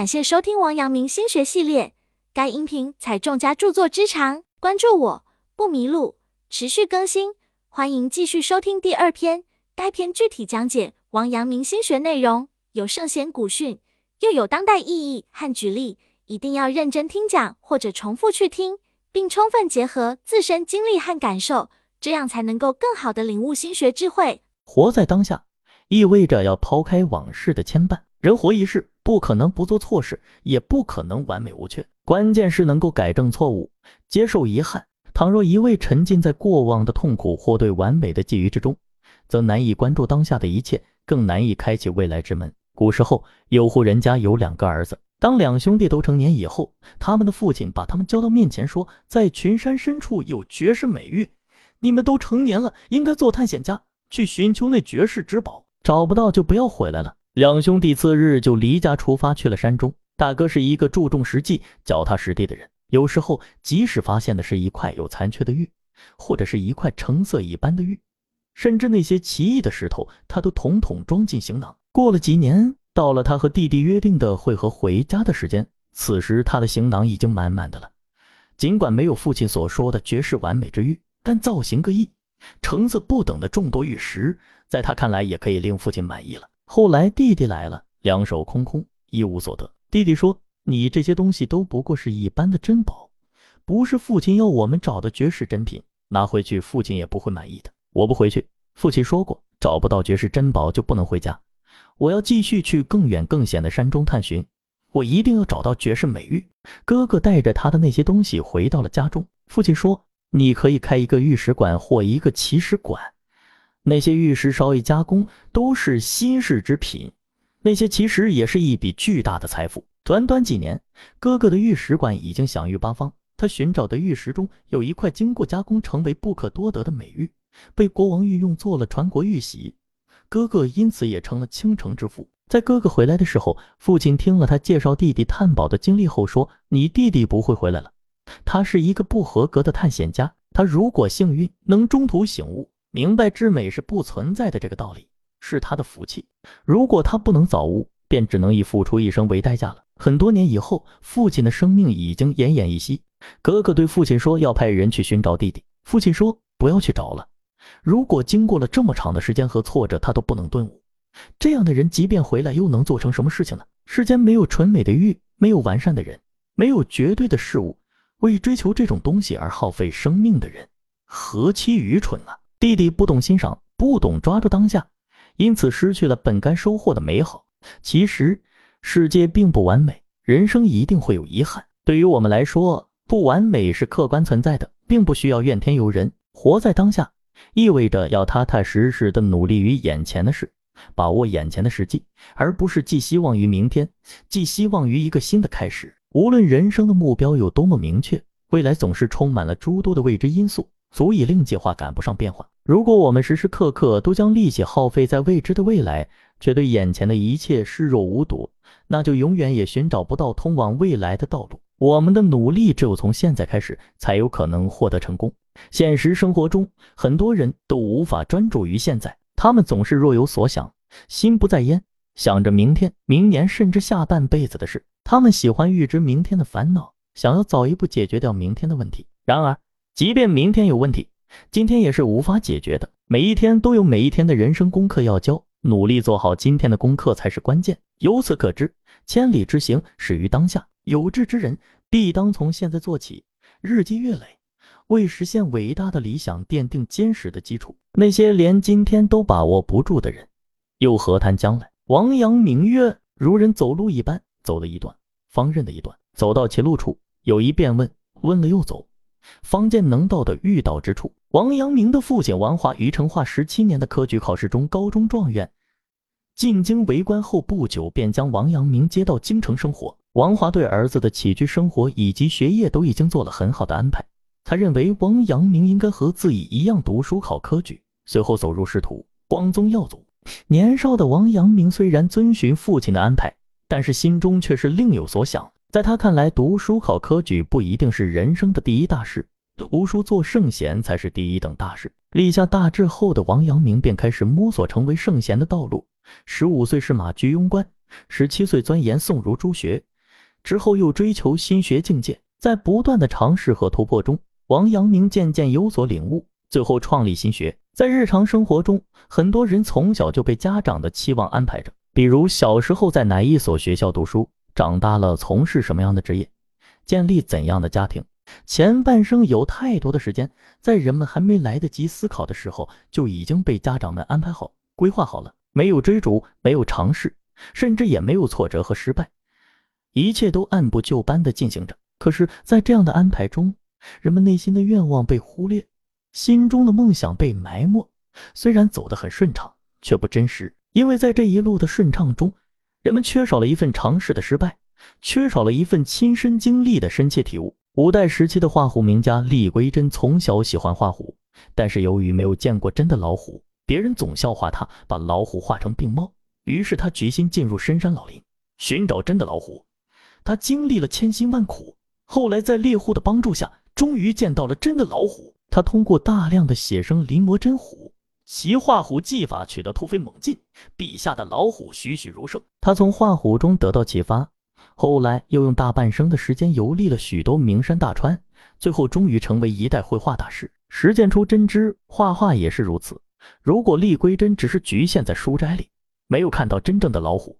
感谢收听王阳明心学系列，该音频采众家著作之长，关注我不迷路，持续更新，欢迎继续收听第二篇。该篇具体讲解王阳明心学内容，有圣贤古训，又有当代意义和举例，一定要认真听讲或者重复去听，并充分结合自身经历和感受，这样才能够更好的领悟心学智慧。活在当下，意味着要抛开往事的牵绊。人活一世，不可能不做错事，也不可能完美无缺。关键是能够改正错误，接受遗憾。倘若一味沉浸在过往的痛苦或对完美的觊觎之中，则难以关注当下的一切，更难以开启未来之门。古时候有户人家有两个儿子，当两兄弟都成年以后，他们的父亲把他们叫到面前，说：“在群山深处有绝世美玉，你们都成年了，应该做探险家，去寻求那绝世之宝。找不到就不要回来了。”两兄弟次日就离家出发去了山中。大哥是一个注重实际、脚踏实地的人，有时候即使发现的是一块有残缺的玉，或者是一块成色一般的玉，甚至那些奇异的石头，他都统统装进行囊。过了几年，到了他和弟弟约定的会合回家的时间，此时他的行囊已经满满的了。尽管没有父亲所说的绝世完美之玉，但造型各异、成色不等的众多玉石，在他看来也可以令父亲满意了。后来弟弟来了，两手空空，一无所得。弟弟说：“你这些东西都不过是一般的珍宝，不是父亲要我们找的绝世珍品，拿回去父亲也不会满意的。”我不回去，父亲说过，找不到绝世珍宝就不能回家。我要继续去更远更险的山中探寻，我一定要找到绝世美玉。哥哥带着他的那些东西回到了家中，父亲说：“你可以开一个玉石馆或一个奇石馆。”那些玉石稍一加工，都是稀世之品。那些其实也是一笔巨大的财富。短短几年，哥哥的玉石馆已经享誉八方。他寻找的玉石中有一块经过加工，成为不可多得的美玉，被国王御用做了传国玉玺。哥哥因此也成了倾城之富。在哥哥回来的时候，父亲听了他介绍弟弟探宝的经历后说：“你弟弟不会回来了，他是一个不合格的探险家。他如果幸运，能中途醒悟。”明白至美是不存在的这个道理，是他的福气。如果他不能早悟，便只能以付出一生为代价了。很多年以后，父亲的生命已经奄奄一息。哥哥对父亲说要派人去寻找弟弟。父亲说不要去找了。如果经过了这么长的时间和挫折，他都不能顿悟，这样的人即便回来，又能做成什么事情呢？世间没有纯美的玉，没有完善的人，没有绝对的事物。为追求这种东西而耗费生命的人，何其愚蠢啊！弟弟不懂欣赏，不懂抓住当下，因此失去了本该收获的美好。其实世界并不完美，人生一定会有遗憾。对于我们来说，不完美是客观存在的，并不需要怨天尤人。活在当下，意味着要踏踏实实的努力于眼前的事，把握眼前的时机，而不是寄希望于明天，寄希望于一个新的开始。无论人生的目标有多么明确，未来总是充满了诸多的未知因素。足以令计划赶不上变化。如果我们时时刻刻都将力气耗费在未知的未来，却对眼前的一切视若无睹，那就永远也寻找不到通往未来的道路。我们的努力只有从现在开始，才有可能获得成功。现实生活中，很多人都无法专注于现在，他们总是若有所想，心不在焉，想着明天、明年，甚至下半辈子的事。他们喜欢预知明天的烦恼，想要早一步解决掉明天的问题。然而，即便明天有问题，今天也是无法解决的。每一天都有每一天的人生功课要交，努力做好今天的功课才是关键。由此可知，千里之行始于当下。有志之人必当从现在做起，日积月累，为实现伟大的理想奠定坚实的基础。那些连今天都把握不住的人，又何谈将来？王阳明曰：“如人走路一般，走了一段，方认得一段。走到歧路处，有一便问，问了又走。”方见能到的欲到之处。王阳明的父亲王华于成化十七年的科举考试中高中状元，进京为官后不久，便将王阳明接到京城生活。王华对儿子的起居生活以及学业都已经做了很好的安排。他认为王阳明应该和自己一样读书考科举，随后走入仕途，光宗耀祖。年少的王阳明虽然遵循父亲的安排，但是心中却是另有所想。在他看来，读书考科举不一定是人生的第一大事，读书做圣贤才是第一等大事。立下大志后的王阳明便开始摸索成为圣贤的道路。十五岁是马居庸关，十七岁钻研宋儒诸学，之后又追求新学境界，在不断的尝试和突破中，王阳明渐渐有所领悟，最后创立新学。在日常生活中，很多人从小就被家长的期望安排着，比如小时候在哪一所学校读书，长大了从事什么样的职业，建立怎样的家庭。前半生有太多的时间，在人们还没来得及思考的时候，就已经被家长们安排好、规划好了。没有追逐，没有尝试，甚至也没有挫折和失败，一切都按部就班地进行着。可是，在这样的安排中，人们内心的愿望被忽略，心中的梦想被埋没。虽然走得很顺畅，却不真实，因为在这一路的顺畅中，人们缺少了一份尝试的失败，缺少了一份亲身经历的深切体悟。五代时期的画虎名家厉归真从小喜欢画虎，但是由于没有见过真的老虎，别人总笑话他把老虎画成病猫。于是他决心进入深山老林寻找真的老虎。他经历了千辛万苦，后来在猎户的帮助下，终于见到了真的老虎。他通过大量的写生临摹真虎，其画虎技法取得突飞猛进，笔下的老虎栩栩如生。他从画虎中得到启发。后来又用大半生的时间游历了许多名山大川，最后终于成为一代绘画大师，实践出真知。画画也是如此。如果厉归真只是局限在书斋里，没有看到真正的老虎，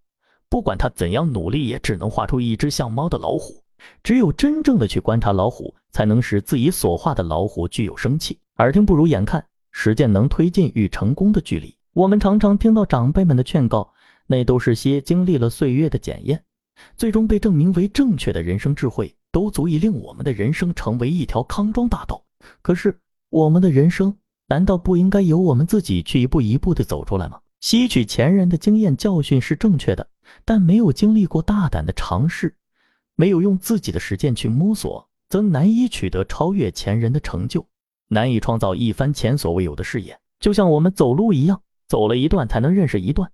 不管他怎样努力，也只能画出一只像猫的老虎。只有真正的去观察老虎，才能使自己所画的老虎具有生气。耳听不如眼看，实践能推进与成功的距离。我们常常听到长辈们的劝告，那都是些经历了岁月的检验。最终被证明为正确的人生智慧，都足以令我们的人生成为一条康庄大道。可是，我们的人生难道不应该由我们自己去一步一步的走出来吗？吸取前人的经验教训是正确的，但没有经历过大胆的尝试，没有用自己的实践去摸索，则难以取得超越前人的成就，难以创造一番前所未有的事业。就像我们走路一样，走了一段才能认识一段。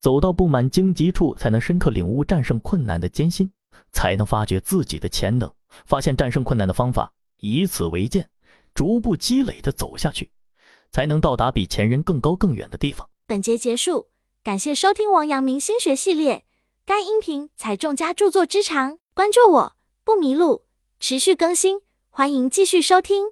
走到布满荆棘处，才能深刻领悟战胜困难的艰辛，才能发掘自己的潜能，发现战胜困难的方法，以此为鉴，逐步积累的走下去，才能到达比前人更高更远的地方。本节结束，感谢收听王阳明心学系列。该音频采众家著作之长，关注我不迷路，持续更新，欢迎继续收听。